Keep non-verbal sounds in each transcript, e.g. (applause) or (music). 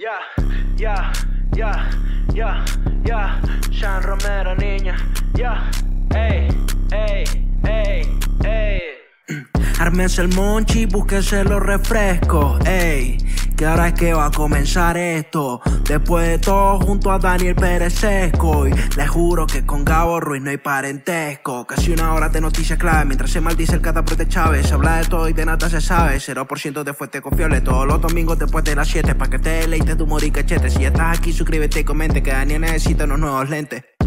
Ya, ya, ya, ya, ya. Sean Romero, niña. Ya, ey, ey, ey, ey. (clears throat) Ármense el monchi, búsquense los refrescos, ey. Que ahora es que va a comenzar esto. Después de todo, junto a Daniel Pérez Sesco. Y les juro que con Gabo Ruiz no hay parentesco. Casi una hora de noticias clave. Mientras se maldice el cataprote Chávez. Se habla de todo y de nada se sabe. 0% de fuente confiable. Todos los domingos después de las 7. Pa' que te deleites tu humor y. Si ya estás aquí, suscríbete y comente. Que Daniel necesita unos nuevos lentes.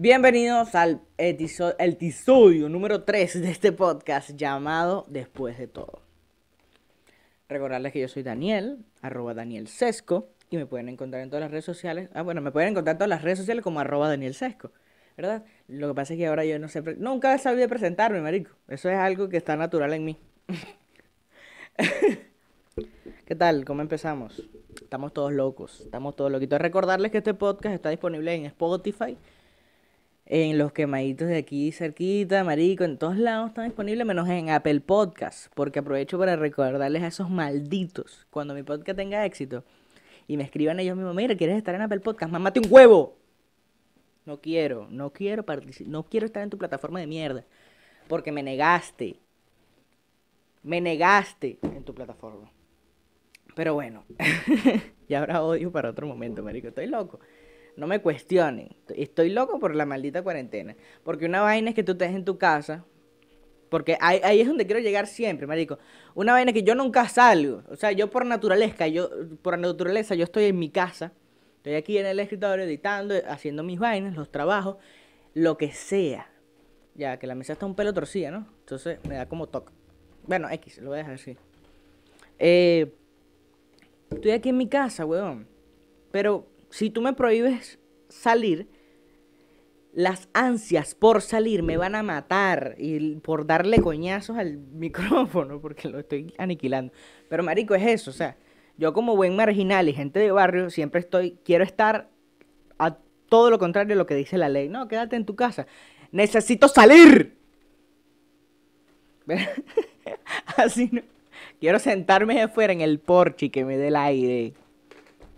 Bienvenidos al episodio número 3 de este podcast llamado Después de todo. Recordarles que yo soy Daniel, arroba Daniel Sesco, y me pueden encontrar en todas las redes sociales. Ah, bueno, me pueden encontrar en todas las redes sociales como arroba Daniel Sesco, ¿verdad? Lo que pasa es que ahora yo no sé, nunca he sabido presentarme, marico. Eso es algo que está natural en mí. (laughs) ¿Qué tal? ¿Cómo empezamos? Estamos todos locos, estamos todos loquitos. Recordarles que este podcast está disponible en Spotify, en los quemaditos de aquí cerquita, marico, en todos lados están disponibles, menos en Apple Podcast, porque aprovecho para recordarles a esos malditos, cuando mi podcast tenga éxito, y me escriban ellos mismos, mira, ¿quieres estar en Apple Podcast? Mámate un huevo. No quiero, no quiero participar, no quiero estar en tu plataforma de mierda, porque me negaste, me negaste en tu plataforma. Pero bueno, (laughs) y habrá odio para otro momento, marico, estoy loco. No me cuestionen. Estoy loco por la maldita cuarentena. Porque una vaina es que tú estés en tu casa. Porque ahí, es donde quiero llegar siempre, marico. Una vaina es que yo nunca salgo. O sea, yo por naturaleza, yo por naturaleza, yo estoy en mi casa. Estoy aquí en el escritorio editando, haciendo mis vainas, los trabajos, lo que sea. Ya, que la mesa está un pelo torcida, ¿no? Entonces me da como toque. Bueno, X, lo voy a dejar así. Eh, estoy aquí en mi casa, weón. Pero si tú me prohíbes salir, las ansias por salir me van a matar y por darle coñazos al (laughs) micrófono porque lo estoy aniquilando. Pero marico es eso, o sea, yo como buen marginal y gente de barrio siempre estoy quiero estar a todo lo contrario de lo que dice la ley. No, quédate en tu casa. Necesito salir. (laughs) Así no. Quiero sentarme afuera en el porche y que me dé el aire.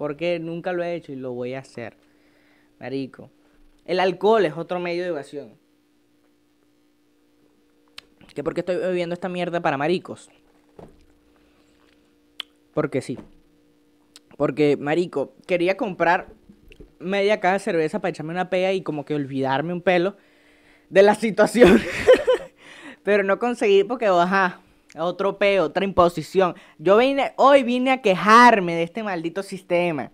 Porque nunca lo he hecho y lo voy a hacer. Marico. El alcohol es otro medio de evasión. ¿Que por qué estoy bebiendo esta mierda para maricos? Porque sí. Porque, marico, quería comprar media caja de cerveza para echarme una pea y como que olvidarme un pelo de la situación. (laughs) Pero no conseguí porque, ajá, otro peo, otra imposición. Yo vine, hoy vine a quejarme de este maldito sistema.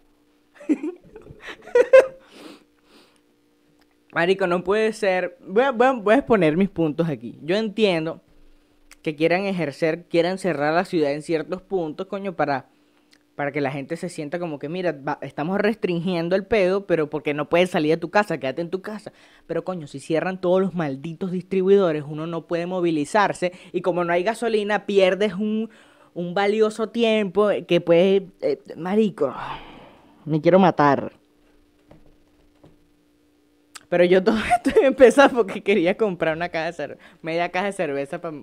(laughs) Marico, no puede ser. Voy a, voy a- voy a exponer mis puntos aquí. Yo entiendo que quieran ejercer, quieran cerrar la ciudad en ciertos puntos, coño, para, para que la gente se sienta como que, mira, va- estamos restringiendo el pedo, pero porque no puedes salir de tu casa, quédate en tu casa. Pero coño, si cierran todos los malditos distribuidores, uno no puede movilizarse y como no hay gasolina, pierdes un, un valioso tiempo que puede... eh, marico, me quiero matar. Pero yo (laughs) todo esto empezó porque quería comprar una caja de cerveza, media caja de cerveza para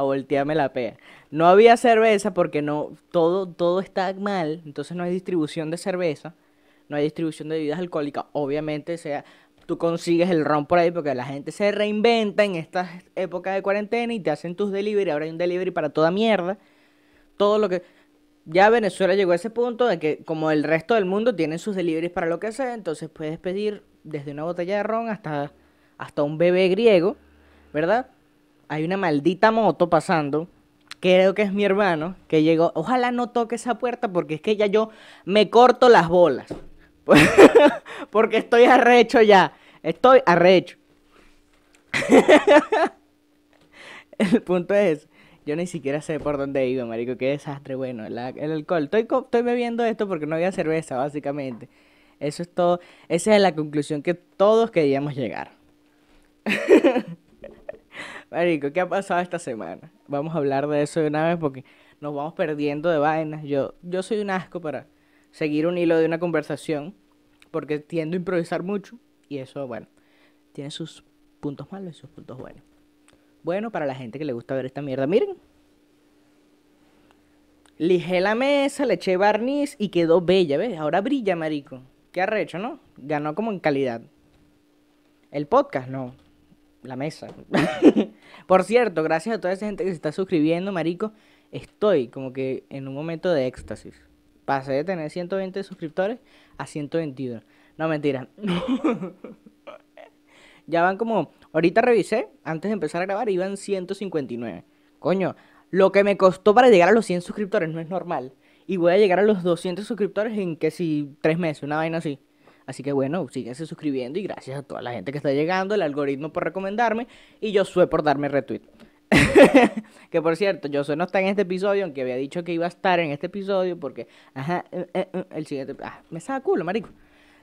voltearme la pea. No había cerveza porque no, todo, todo está mal, entonces no hay distribución de cerveza, no hay distribución de bebidas alcohólicas. Obviamente, sea, tú consigues el ron por ahí porque la gente se reinventa en estas épocas de cuarentena y te hacen tus delivery. Ahora hay un delivery para toda mierda. Todo lo que. Ya Venezuela llegó a ese punto de que, como el resto del mundo, tienen sus deliveries para lo que sea, entonces puedes pedir desde una botella de ron hasta, hasta un bebé griego, ¿verdad? Hay una maldita moto pasando, creo que es mi hermano, que llegó. Ojalá no toque esa puerta porque es que ya yo me corto las bolas. (laughs) porque estoy arrecho ya. Estoy arrecho. (laughs) El punto es Yo ni siquiera sé por dónde iba, marico. Qué desastre. Bueno, el alcohol. Estoy, estoy bebiendo esto porque no había cerveza, básicamente. Eso es todo. Esa es la conclusión que todos queríamos llegar. (laughs) marico, ¿qué ha pasado esta semana? Vamos a hablar de eso de una vez porque nos vamos perdiendo de vainas. Yo, yo soy un asco para seguir un hilo de una conversación porque tiendo a improvisar mucho y eso, bueno, tiene sus puntos malos y sus puntos buenos. Bueno, para la gente que le gusta ver esta mierda, miren. Lijé la mesa, le eché barniz y quedó bella, ¿ves? Ahora brilla, marico. Qué arrecho, ¿no? Ganó como en calidad. El podcast, no. La mesa. (laughs) Por cierto, gracias a toda esa gente que se está suscribiendo, marico. Estoy como que en un momento de éxtasis. Pasé de tener 120 suscriptores a 122. No, mentira. (laughs) ya van como... Ahorita revisé, antes de empezar a grabar, iban 159. Coño, lo que me costó para llegar a los 100 suscriptores no es normal. Y voy a llegar a los 200 suscriptores en que si tres meses, una vaina así. Así que bueno, síguense suscribiendo y gracias a toda la gente que está llegando, el algoritmo por recomendarme y yo sué por darme retweet. (laughs) que por cierto, yo no está en este episodio, aunque había dicho que iba a estar en este episodio porque, ajá, eh, eh, eh, el siguiente, ah, me saca culo, marico.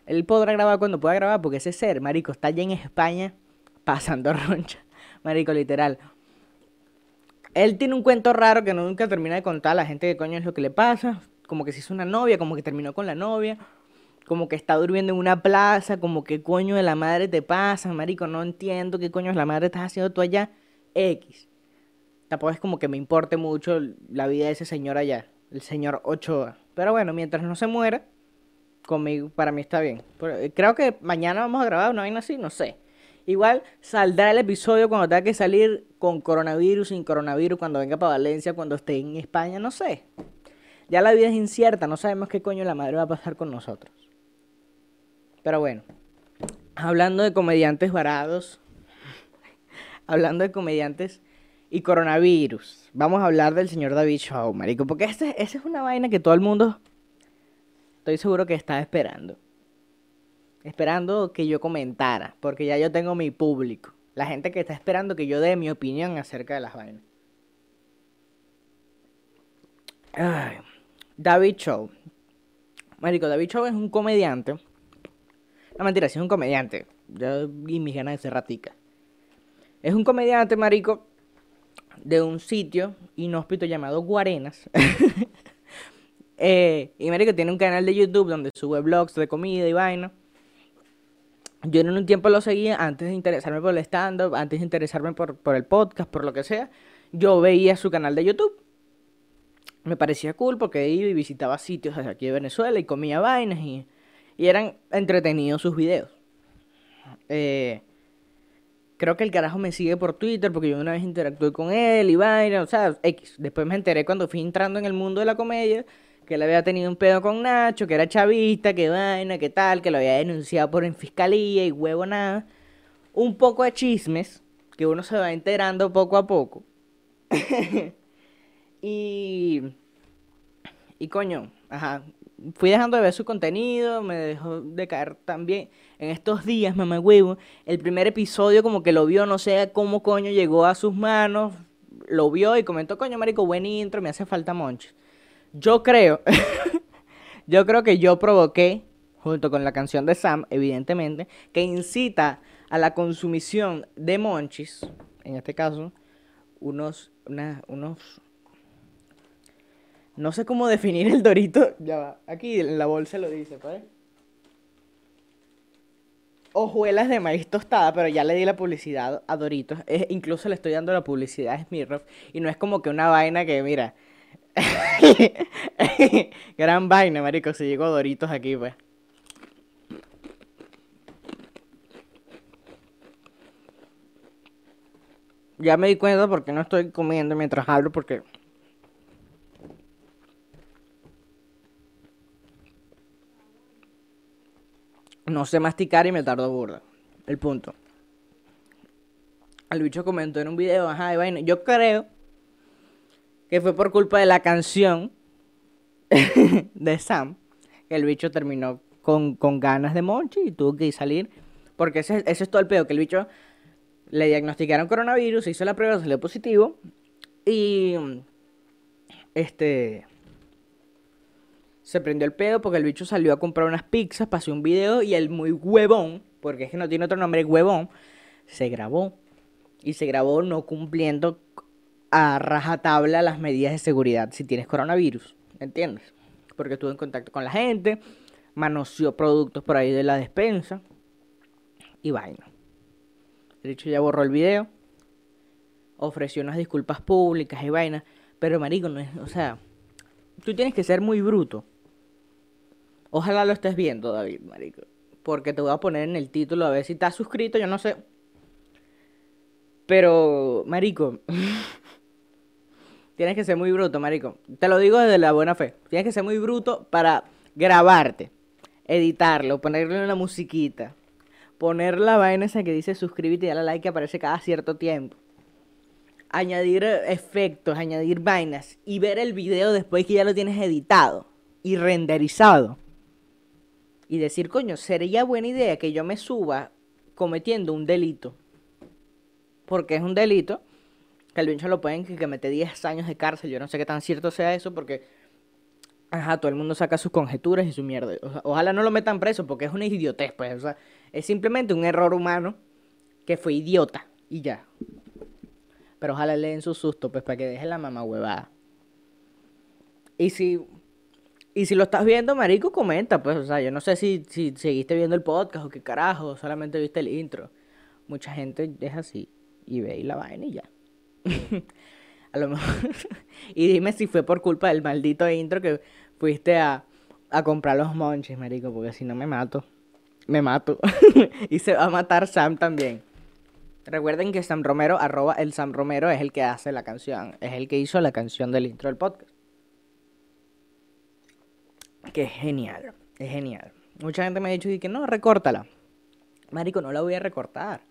Él podrá grabar cuando pueda grabar porque ese ser, marico, está allá en España pasando (laughs) roncha. Marico, literal. Él tiene un cuento raro que nunca termina de contar a la gente qué coño es lo que le pasa. Como que se hizo una novia, como que terminó con la novia. Como que está durmiendo en una plaza, como que coño de la madre te pasa, marico, no entiendo qué coño de la madre estás haciendo tú allá. X. Tampoco es como que me importe mucho la vida de ese señor allá, el señor Ochoa. Pero bueno, mientras no se muera, conmigo, para mí está bien. Eh, creo que mañana vamos a grabar una vaina así, no sé. Igual saldrá el episodio cuando tenga que salir con coronavirus, sin coronavirus, cuando venga para Valencia, cuando esté en España, no sé. Ya la vida es incierta, no sabemos qué coño la madre va a pasar con nosotros. Pero bueno, hablando de comediantes varados, hablando de comediantes y coronavirus, vamos a hablar del señor David Shaw, marico, porque esa es una vaina que todo el mundo estoy seguro que está esperando. Esperando que yo comentara, porque ya yo tengo mi público. La gente que está esperando que yo dé mi opinión acerca de las vainas. David Show. Marico, David Show es un comediante. No, mentira, sí es un comediante. Yo y mis ganas de ser ratica. Es un comediante, marico, de un sitio inhóspito llamado Guarenas. (laughs) Eh, y Marico tiene un canal de YouTube donde sube vlogs de comida y vaina. Yo en un tiempo lo seguía antes de interesarme por el stand-up, antes de interesarme por, el podcast, por lo que sea. Yo veía su canal de YouTube. Me parecía cool porque iba y visitaba sitios aquí de Venezuela y comía vainas y, y eran entretenidos sus videos. Eh, creo que el carajo me sigue por Twitter porque yo una vez interactué con él y vaina, o sea, X. Después me enteré cuando fui entrando en el mundo de la comedia que él había tenido un pedo con Nacho, que era chavista, que vaina, que tal, que lo había denunciado por en fiscalía y huevo nada. Un poco de chismes que uno se va enterando poco a poco. (laughs) y. Y coño, ajá. Fui dejando de ver su contenido, me dejó de caer también. En estos días, mamá huevo, el primer episodio como que lo vio, no sé cómo coño llegó a sus manos, lo vio y comentó, coño, marico, buen intro, me hace falta monches. Yo creo, (laughs) yo creo que yo provoqué, junto con la canción de Sam, evidentemente, que incita a la consumición de monchis, en este caso, unos, unos, no sé cómo definir el dorito, ya va, aquí en la bolsa lo dice, ¿pues? Hojuelas de maíz tostada, pero ya le di la publicidad a Doritos. incluso le estoy dando la publicidad a Smirnoff. Y no es como que una vaina que, mira, (laughs) Gran vaina, marico. Se llegó Doritos aquí, pues. Ya me di cuenta porque no estoy comiendo mientras hablo porque... No sé masticar y me tardo burda. El punto. El bicho comentó en un video, ajá, de vaina. Yo creo que fue por culpa de la canción (laughs) de Sam que el bicho terminó con, ganas de Monchi y tuvo que salir. Porque ese, es todo el pedo, que el bicho le diagnosticaron coronavirus, hizo la prueba, salió positivo Y. Este. Se prendió el pedo porque el bicho salió a comprar unas pizzas, pasó un video y el muy huevón, porque es que no tiene otro nombre, huevón, se grabó. Y se grabó no cumpliendo a rajatabla las medidas de seguridad si tienes coronavirus, ¿entiendes? Porque estuvo en contacto con la gente, manoseó productos por ahí de la despensa y vaina. El bicho ya borró el video, ofreció unas disculpas públicas y vaina, pero marico, no es, o sea, tú tienes que ser muy bruto Ojalá lo estés viendo, David, marico. Porque te voy a poner en el título a ver si estás suscrito, yo no sé. Pero, marico, (laughs) tienes que ser muy bruto, marico. Te lo digo desde la buena fe. Tienes que ser muy bruto para grabarte, editarlo, ponerle una musiquita, poner la vaina esa que dice suscríbete y dale like que aparece cada cierto tiempo. Añadir efectos, añadir vainas y ver el video después que ya lo tienes editado y renderizado y decir, coño, sería buena idea que yo me suba cometiendo un delito. Porque es un delito que el bicho lo pueden que, mete 10 años de cárcel. Yo no sé qué tan cierto sea eso porque, ajá, todo el mundo saca sus conjeturas y su mierda. ojalá no lo metan preso porque es una idiotez, pues. O sea, es simplemente un error humano que fue idiota y ya. Pero ojalá le den su susto, pues, para que deje la mamá huevada. Y si y si lo estás viendo, marico, comenta, pues, o sea, yo no sé si, si seguiste viendo el podcast o qué carajo, solamente viste el intro. Mucha gente es así y ve y la vaina y ya. (laughs) a lo mejor. (laughs) y dime si fue por culpa del maldito intro que fuiste a, a comprar los monches, marico, porque si no me mato. Me mato. (laughs) y se va a matar Sam también. Recuerden que Sam Romero, arroba el Sam Romero, es el que hace la canción. Es el que hizo la canción del intro del podcast que es genial, es genial. Mucha gente me ha dicho que no, recórtala. Marico, no la voy a recortar.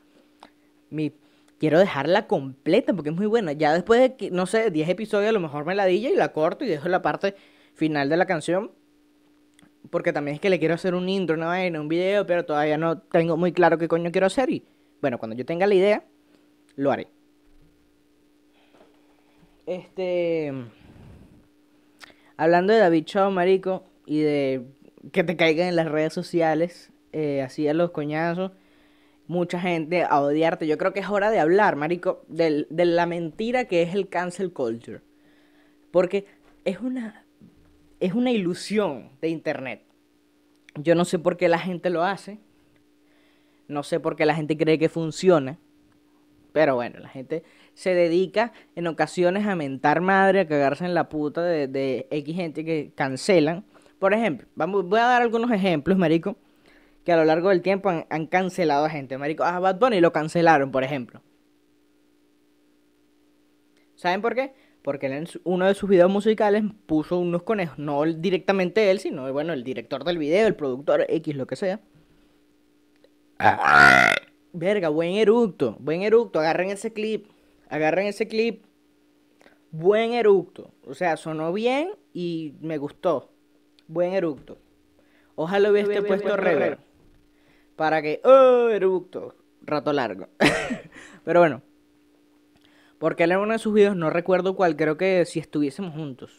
Mi, quiero dejarla completa porque es muy buena. Ya después de, no sé, 10 episodios a lo mejor me la dilla y la corto y dejo la parte final de la canción. Porque también es que le quiero hacer un intro, una vaina, un video, pero todavía no tengo muy claro qué coño quiero hacer. Y bueno, cuando yo tenga la idea, lo haré. Este. Hablando de David Chao, marico, y de que te caigan en las redes sociales, eh, así a los coñazos, mucha gente a odiarte. Yo creo que es hora de hablar, marico, de, de la mentira que es el cancel culture. Porque es una, es una ilusión de internet. Yo no sé por qué la gente lo hace. No sé por qué la gente cree que funciona. Pero bueno, la gente se dedica en ocasiones a mentar madre, a cagarse en la puta de, de X gente que cancelan por ejemplo, vamos, voy a dar algunos ejemplos, marico, que a lo largo del tiempo han, cancelado a gente, marico. A Bad Bunny lo cancelaron, por ejemplo. ¿Saben por qué? Porque en uno de sus videos musicales puso unos conejos, no directamente él, sino, bueno, el director del video, el productor X, lo que sea. Verga, buen eructo, buen eructo, agarren ese clip, agarren ese clip. Buen eructo, o sea, sonó bien y me gustó buen eructo. Ojalá hubiese puesto rever. Para que, oh, eructo, rato largo. (laughs) Pero bueno. Porque él en uno de sus videos, no recuerdo cuál, creo que si estuviésemos juntos.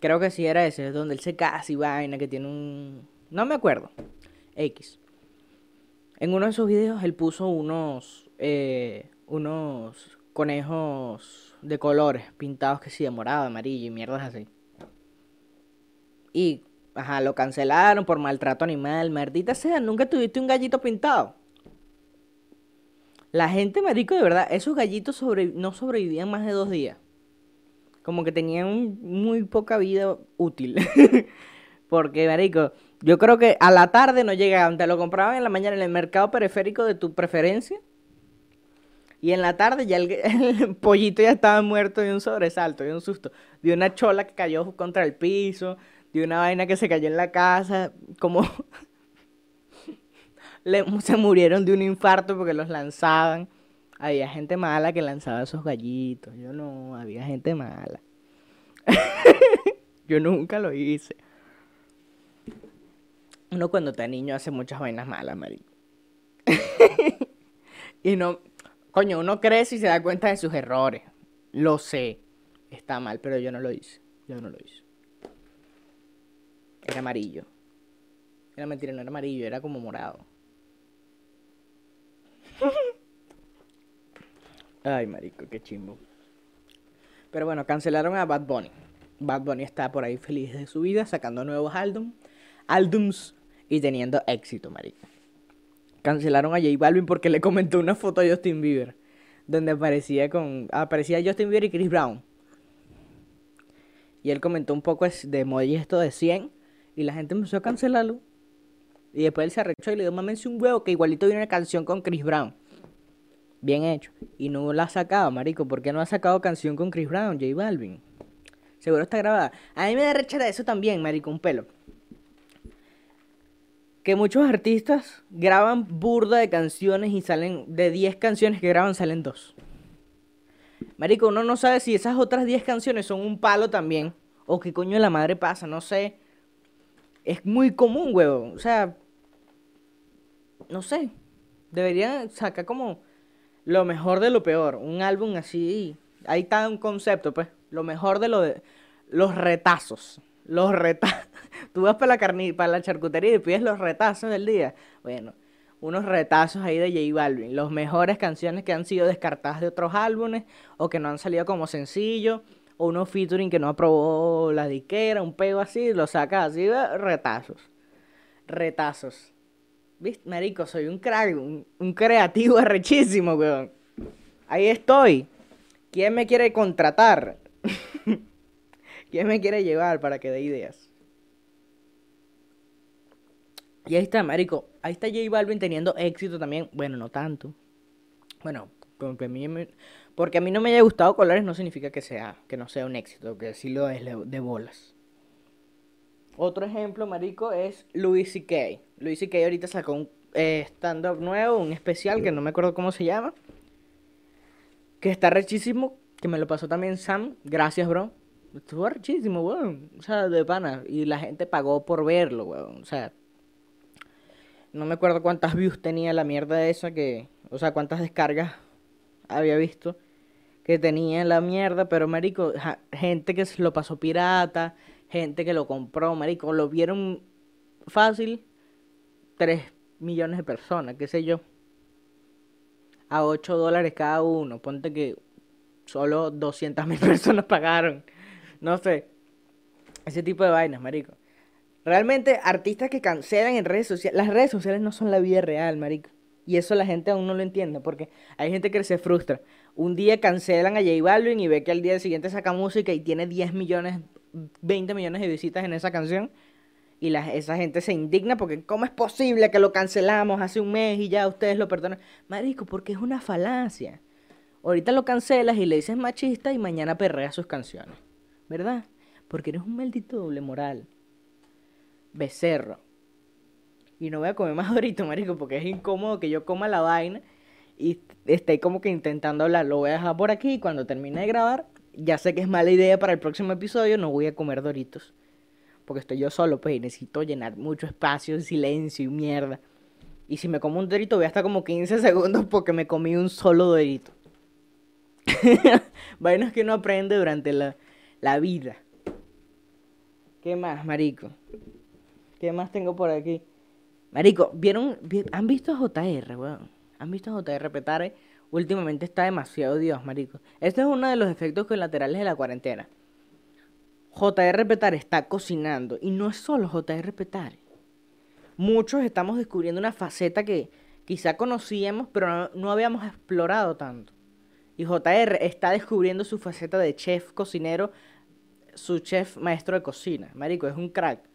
Creo que sí era ese, donde él se casa y vaina, que tiene un... No me acuerdo. X. En uno de sus videos él puso unos... Eh, unos conejos de colores pintados que sí, de morado, amarillo y mierdas así. Y, ajá, lo cancelaron por maltrato animal. Maldita sea, nunca tuviste un gallito pintado. La gente, marico, de verdad, esos gallitos no sobrevivían más de dos días. Como que tenían muy poca vida útil. (laughs) Porque, marico, yo creo que a la tarde no llegaban. Te lo compraban en la mañana en el mercado periférico de tu preferencia. Y en la tarde ya el, (laughs) el, pollito ya estaba muerto de un sobresalto, de un susto. De una chola que cayó contra el piso de una vaina que se cayó en la casa, como (laughs) se murieron de un infarto porque los lanzaban. Había gente mala que lanzaba esos gallitos. Yo no, había gente mala. (laughs) Yo nunca lo hice. Uno cuando está niño hace muchas vainas malas, Mari. (laughs) y no, coño, uno crece y se da cuenta de sus errores. Lo sé. Está mal, pero yo no lo hice. Yo no lo hice. Era amarillo. Era mentira, no era amarillo, era como morado. (laughs) Ay, marico, qué chimbo. Pero bueno, cancelaron a Bad Bunny. Bad Bunny está por ahí feliz de su vida, sacando nuevos álbum, álbums y teniendo éxito, marico. Cancelaron a J Balvin porque le comentó una foto a Justin Bieber. Donde aparecía con. Aparecía Justin Bieber y Chris Brown. Y él comentó un poco de emoji esto de 100. Y la gente empezó a cancelarlo. Y después él se arrechó y le dio mamense un huevo que igualito viene una canción con Chris Brown. Bien hecho. Y no la ha sacado, marico. ¿Por qué no ha sacado canción con Chris Brown, J Balvin? Seguro está grabada. A mí me da rechera eso también, marico, un pelo que muchos artistas graban burda de canciones y salen de 10 canciones que graban salen 2. Marico, uno no sabe si esas otras 10 canciones son un palo también o qué coño de la madre pasa, no sé. Es muy común, huevo. O sea, no sé. Deberían sacar como lo mejor de lo peor, un álbum así. Ahí está un concepto, pues, lo mejor de lo de los retazos los retazos. (laughs) Tú vas para la, carni para la charcutería y pides los retazos del día. Bueno, unos retazos ahí de J Balvin. Las mejores canciones que han sido descartadas de otros álbumes o que no han salido como sencillo. O unos featuring que no aprobó la diquera, un pego así, lo sacas así, retazos. Retazos. ¿Viste? Marico, soy un crack, un, creativo (laughs) arrechísimo, weón. Ahí estoy. ¿Quién me quiere contratar? (laughs) ¿Quién me quiere llevar para que dé ideas? Y ahí está, marico. Ahí está J Balvin teniendo éxito también. Bueno, no tanto. Bueno, porque a mí, porque a mí no me haya gustado Colores no significa que sea que no sea un éxito, que sí lo es de bolas. Otro ejemplo, marico, es Louis C.K. Louis C.K. ahorita sacó un eh, stand-up nuevo, un especial que no me acuerdo cómo se llama. Que está rechísimo, que me lo pasó también Sam. Gracias, bro. Estuvo archísimo, weón. O sea, de pana. Y la gente pagó por verlo, weón. O sea, no me acuerdo cuántas views tenía la mierda esa que. O sea, cuántas descargas había visto que tenía la mierda. Pero, marico, gente que lo pasó pirata. Gente que lo compró, marico. Lo vieron fácil. 3 millones de personas, qué sé yo. A 8 dólares cada uno. Ponte que solo 200 mil (laughs) personas pagaron. No sé. Ese tipo de vainas, marico. Realmente, artistas que cancelan en redes sociales. Las redes sociales no son la vida real, marico. Y eso la gente aún no lo entiende, porque hay gente que se frustra. Un día cancelan a J Balvin y ve que al día siguiente saca música y tiene 10 millones, 20 millones de visitas en esa canción. Y esa gente se indigna porque ¿cómo es posible que lo cancelamos hace un mes y ya ustedes lo perdonan? Marico, porque es una falacia. Ahorita lo cancelas y le dices machista y mañana perrea sus canciones. ¿verdad? Porque eres un maldito doble moral. Becerro. Y no voy a comer más (laughs) ahorita, marico, porque es incómodo que yo coma la vaina y esté como que intentando hablar. Lo voy a dejar por aquí y cuando termine de grabar, ya sé que es mala idea para el próximo episodio, no voy a comer doritos. Porque estoy yo solo, pues, y necesito llenar mucho espacio, silencio y mierda. Y si me como un dorito, voy a estar como 15 (laughs) segundos porque me comí un solo dorito. (laughs) Vainas que uno aprende durante la, la vida. ¿Qué más, marico? ¿Qué más tengo por aquí? Marico, ¿vieron? ¿Han visto a JR, weón? ¿Han visto JR Petare? Últimamente está demasiado Dios, marico. Este es uno de los efectos colaterales de la cuarentena. JR Petare está cocinando. Y no es solo JR Petare. Muchos estamos descubriendo una faceta que quizá conocíamos, pero no habíamos explorado tanto. Y JR está descubriendo su faceta de chef cocinero, su chef maestro de cocina. Marico, es un crack.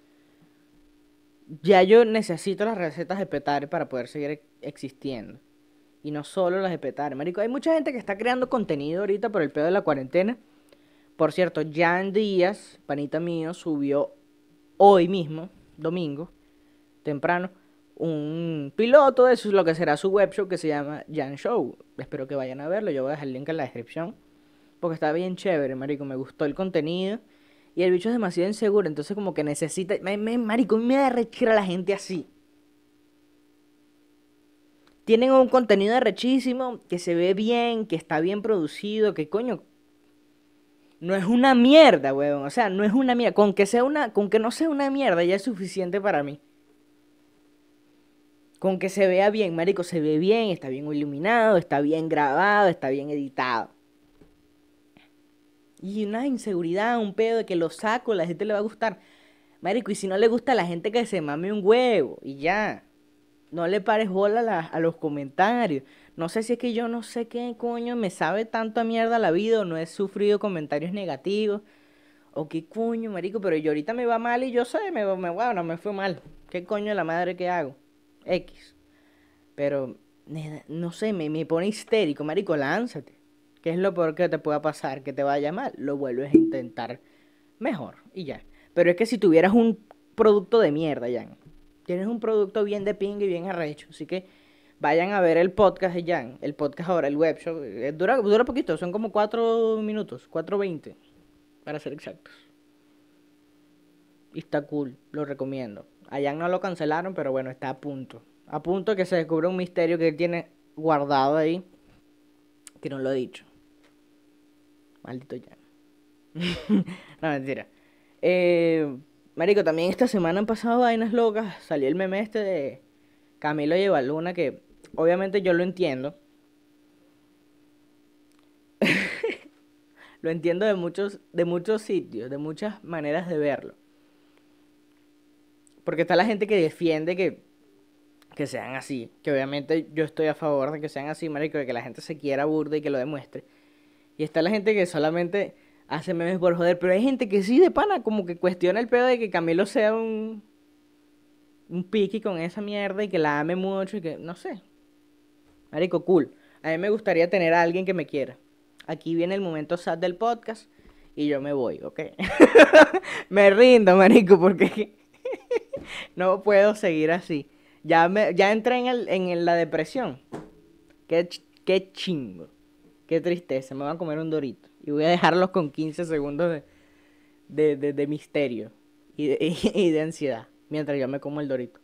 Ya yo necesito las recetas de Petare para poder seguir existiendo. Y no solo las de Petare. Marico, hay mucha gente que está creando contenido ahorita por el pedo de la cuarentena. Por cierto, Jan Díaz, panita mío, subió hoy mismo, domingo, temprano, un piloto de lo que será su web show que se llama Jan Show. Espero que vayan a verlo. Yo voy a dejar el link en la descripción. Porque está bien chévere, marico. Me gustó el contenido. Y el bicho es demasiado inseguro. Entonces como que necesita... Me, me, marico, me da rechera la gente así. Tienen un contenido rechísimo. Que se ve bien. Que está bien producido. Que coño... no es una mierda, weón. O sea, no es una mierda. Con que, sea una, con que no sea una mierda ya es suficiente para mí. Con que se vea bien, marico, se ve bien, está bien iluminado, está bien grabado, está bien editado. Y una inseguridad, un pedo de que lo saco, la gente le va a gustar. Marico, y si no le gusta a la gente que se mame un huevo, y ya. No le pares bola a, los comentarios. No sé si es que yo no sé qué coño me sabe tanto a mierda la vida o no he sufrido comentarios negativos. O qué coño, marico, pero yo ahorita me va mal y yo sé, me, me bueno, me fue mal. ¿Qué coño de la madre que hago? X. Pero, no sé, me, me pone histérico, marico, lánzate. ¿Qué es lo peor que te pueda pasar? Que te vaya mal. Lo vuelves a intentar mejor y ya. Pero es que si tuvieras un producto de mierda, ya. Tienes un producto bien de ping y bien arrecho. Así que vayan a ver el podcast de Jan. El podcast ahora, el web show. Eh, dura, dura poquito, son como cuatro minutos. Cuatro veinte, para ser exactos. Y está cool, lo recomiendo. A Jan no lo cancelaron, pero bueno, está a punto. A punto que se descubre un misterio que él tiene guardado ahí. Que no lo he dicho. Maldito Jan. (laughs) no, mentira. Eh, marico, también esta semana han pasado vainas locas. Salió el meme este de Camilo lleva Luna, que obviamente yo lo entiendo. (laughs) lo entiendo de muchos, de muchos sitios, de muchas maneras de verlo. Porque está la gente que defiende que, que sean así. Que obviamente yo estoy a favor de que sean así, marico, de que la gente se quiera burda y que lo demuestre. Y está la gente que solamente hace memes por joder, pero hay gente que sí de pana como que cuestiona el pedo de que Camilo sea un un piqui con esa mierda y que la ame mucho y que no sé. Marico, cool. A mí me gustaría tener a alguien que me quiera. Aquí viene el momento sad del podcast y yo me voy, ¿ok? (laughs) me rindo, marico, porque (laughs) no puedo seguir así. Ya, me, ya entré en, el, en la depresión. Qué, qué chingo. Qué tristeza. Me voy a comer un dorito. Y voy a dejarlos con 15 segundos de, de, de, misterio y de, (laughs) y de ansiedad. Mientras yo me como el dorito.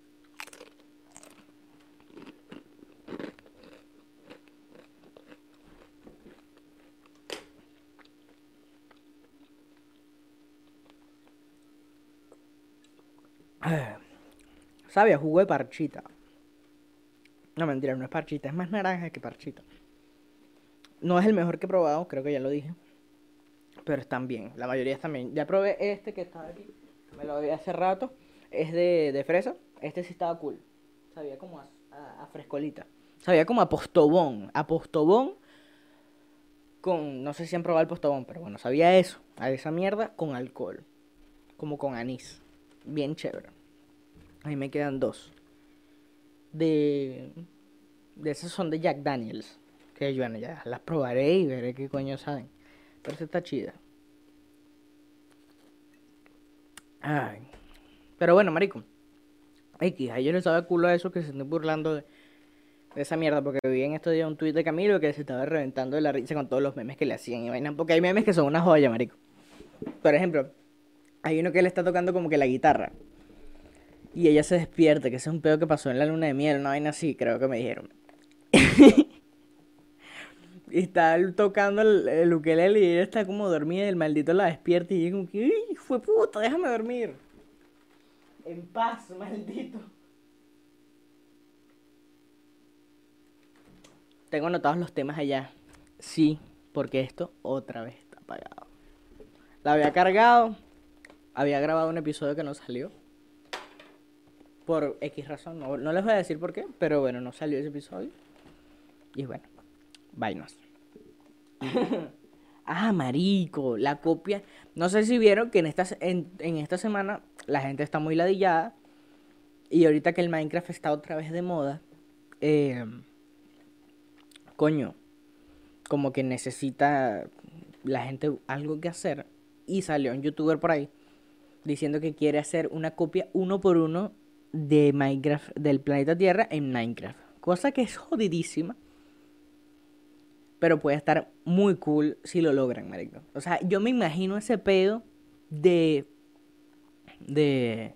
(sighs) Sabe jugo de parchita. No, mentira, no es parchita, es más naranja que parchita. No es el mejor que he probado, creo que ya lo dije. Pero están bien, la mayoría están bien. Ya probé este que estaba aquí, me lo vi hace rato. Es de, de fresa. Este sí estaba cool. Sabía como a, frescolita. Sabía como a postobón. A postobón con... No sé si han probado el postobón, pero bueno, sabía eso. A esa mierda con alcohol. Como con anís. Bien chévere. Ahí me quedan dos. De... De esas son de Jack Daniels. Que bueno, ya las probaré y veré qué coño saben. Pero está chida. Ay. Pero bueno, marico. X, yo no estaba culo a eso que se estén burlando de, esa mierda. Porque vi en estos días un tweet de Camilo que se estaba reventando de la risa con todos los memes que le hacían y. Porque hay memes que son una joya, marico. Por ejemplo, hay uno que le está tocando como que la guitarra. Y ella se despierta, que ese es un pedo que pasó en la luna de miel, una vaina así, creo que me dijeron. (laughs) y está tocando el, el, ukelele y ella está como dormida y el maldito la despierta y dice como que, fue puta, déjame dormir! En paz, (laughs) maldito. Tengo anotados los temas allá. Sí, porque esto otra vez está apagado. La había cargado. Había grabado un episodio que no salió. Por X razón. No, les voy a decir por qué. Pero bueno, no salió ese episodio. Y bueno, vainas. (laughs) ah, marico. La copia. No sé si vieron que en esta, en, en esta semana la gente está muy ladillada. Y ahorita que el Minecraft está otra vez de moda, eh, coño, como que necesita la gente algo que hacer. Y salió un youtuber por ahí diciendo que quiere hacer una copia uno por uno de Minecraft, del planeta Tierra en Minecraft. Cosa que es jodidísima. Pero puede estar muy cool si lo logran, marico. O sea, yo me imagino ese pedo de de,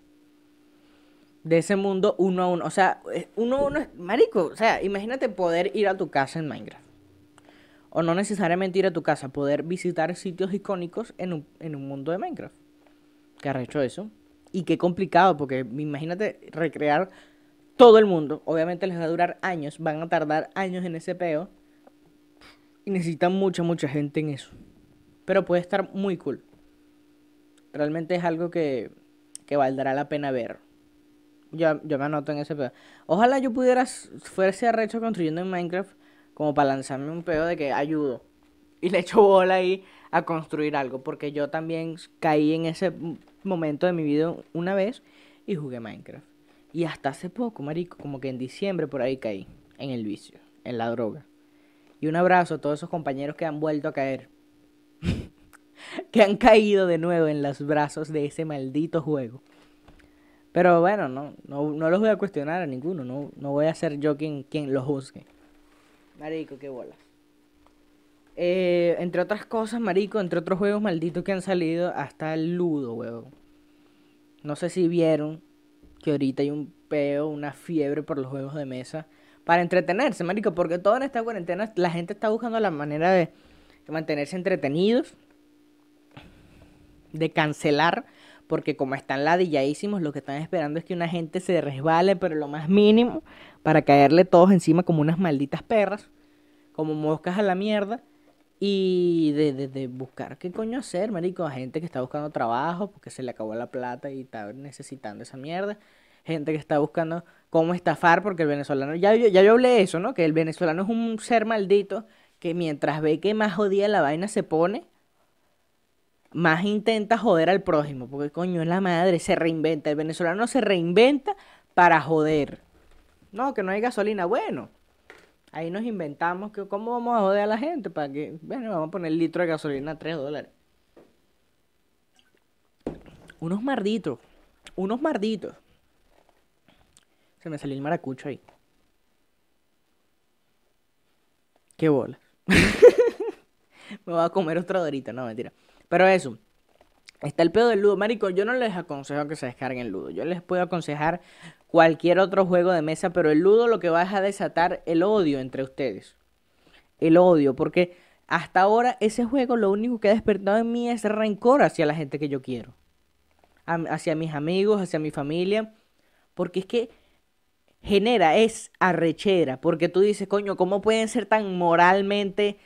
de ese mundo uno a uno. O sea, uno a uno es marico. O sea, imagínate poder ir a tu casa en Minecraft. o no necesariamente ir a tu casa, poder visitar sitios icónicos en un, en un mundo de Minecraft. ¿Qué ha hecho eso? Y qué complicado, porque imagínate recrear todo el mundo. Obviamente les va a durar años, van a tardar años en ese peo. Y necesitan mucha, mucha gente en eso. Pero puede estar muy cool. Realmente es algo que, que valdrá la pena ver. Yo, yo me anoto en ese pedo. Ojalá yo pudiera, fuese arrecho construyendo en Minecraft como para lanzarme un pedo de que ayudo. Y le (laughs) echo bola ahí a construir algo. Porque yo también caí en ese momento de mi vida una vez y jugué Minecraft. Y hasta hace poco, marico, como que en diciembre por ahí caí en el vicio, en la droga. Y un abrazo a todos esos compañeros que han vuelto a caer. (laughs) que han caído de nuevo en los brazos de ese maldito juego. Pero bueno, no, no, no los voy a cuestionar a ninguno. No, no voy a ser yo quien, quien lo juzgue. Marico, qué bolas. Eh, entre otras cosas, marico, entre otros juegos malditos que han salido, hasta el Ludo, weón. No sé si vieron que ahorita hay un peo, una fiebre por los juegos de mesa para entretenerse, marico, porque todo en esta cuarentena la gente está buscando la manera de, mantenerse entretenidos, de cancelar, porque como están ladilladísimos, lo que están esperando es que una gente se resbale, pero lo más mínimo, para caerle todos encima como unas malditas perras, como moscas a la mierda. Y de, de, buscar qué coño hacer, marico. A gente que está buscando trabajo porque se le acabó la plata y está necesitando esa mierda. Gente que está buscando cómo estafar porque el venezolano... Ya, ya yo hablé de eso, ¿no? Que el venezolano es un ser maldito que mientras ve que más jodida la vaina se pone, más intenta joder al prójimo. Porque coño es la madre, se reinventa. El venezolano se reinventa para joder. No, que no hay gasolina. Bueno, Ahí nos inventamos que cómo vamos a joder a la gente para que, bueno, vamos a poner el litro de gasolina a 3 dólares. Unos marditos, unos marditos. Se me salió el maracucho ahí. Qué bola. (laughs) me voy a comer otra dorita, no, mentira. Pero eso, está el pedo del ludo. Marico, yo no les aconsejo que se descarguen ludo. Yo les puedo aconsejar cualquier otro juego de mesa, pero el ludo lo que va a desatar el odio entre ustedes. El odio, porque hasta ahora ese juego lo único que ha despertado en mí es rencor hacia la gente que yo quiero. Hacia mis amigos, hacia mi familia. Porque es que genera, es arrechera. Porque tú dices, coño, ¿cómo pueden ser tan moralmente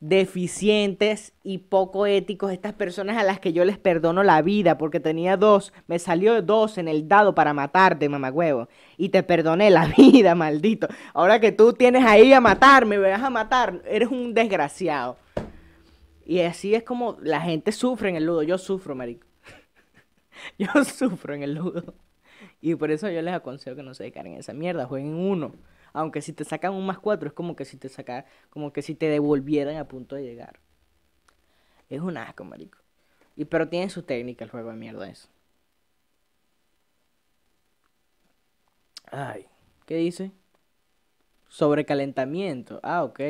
deficientes y poco éticos estas personas a las que yo les perdono la vida porque tenía dos, me salió dos en el dado para matarte, mamagüevo, y te perdoné la (laughs) vida, maldito. Ahora que tú tienes ahí a matarme, me vas a matar, eres un desgraciado. Y así es como la gente sufre en el ludo, yo sufro, marico. (laughs) yo sufro en el ludo. Y por eso yo les aconsejo que no se dediquen en esa mierda, jueguen uno. Aunque si te sacan un más cuatro, es como que si te saca, como que si te devolvieran a punto de llegar. Es un asco, marico. Y pero tiene su técnica el juego de mierda eso. Ay, ¿qué dice? Sobrecalentamiento. Ah, ok.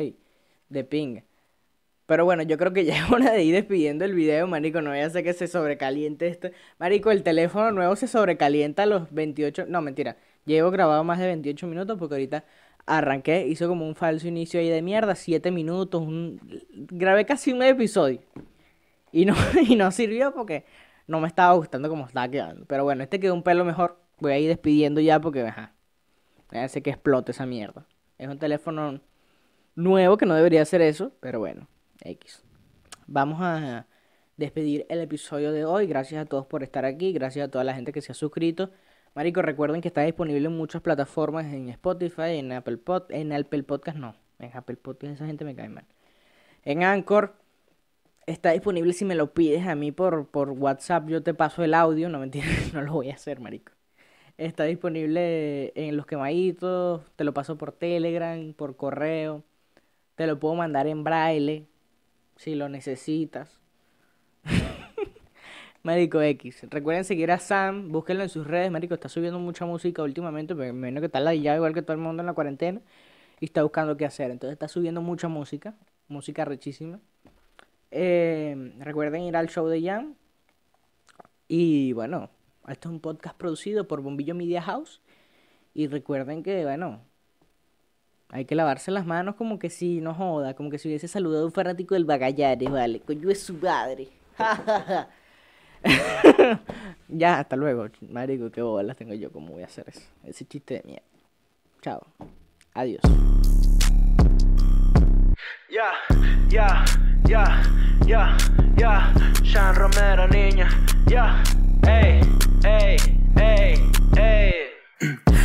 De pinga. Pero bueno, yo creo que ya es hora de ir despidiendo el video, marico. No voy a hacer que se sobrecaliente esto. Marico, el teléfono nuevo se sobrecalienta a los 28... No, mentira. Llevo grabado más de 28 minutos porque ahorita arranqué, hizo como un falso inicio ahí de mierda, 7 minutos, grabé casi un episodio. Y no, (laughs) y no sirvió porque no me estaba gustando como estaba quedando. Pero bueno, este quedó un pelo mejor. Voy a ir despidiendo ya porque, ajá, hace que explote esa mierda. Es un teléfono nuevo que no debería hacer eso, pero bueno, X. Vamos a despedir el episodio de hoy. Gracias a todos por estar aquí. Gracias a toda la gente que se ha suscrito. Marico, recuerden que está disponible en muchas plataformas, en Spotify, en Apple Pod, en Apple Podcast no, en Apple Podcast esa gente me cae mal. En Anchor está disponible si me lo pides a mí por, por WhatsApp, yo te paso el audio, no mentira, (laughs) no lo voy a hacer, marico. Está disponible en los quemaditos, te lo paso por Telegram, por correo, te lo puedo mandar en braille si lo necesitas. (laughs) Marico X. Recuerden seguir a Sam, búsquenlo en sus redes, Marico. Está subiendo mucha música últimamente, menos que está la ya igual que todo el mundo en la cuarentena y está buscando qué hacer. Entonces está subiendo mucha música, música rechísima. Eh, recuerden ir al show de Jan. Y bueno, esto es un podcast producido por Bombillo Media House. Y recuerden que, bueno, Hay que lavarse las manos como que si no joda, como que si hubiese saludado un fanático del Bagallares, vale. Coño es su madre. (laughs) ya, hasta luego. Marico, qué bolas tengo yo, ¿cómo voy a hacer eso? Ese chiste de mierda. Chao. Adiós. Ya, ya, ya, ya, ya. Sean Romero, niña. Ya, ey, ey, ey, ey.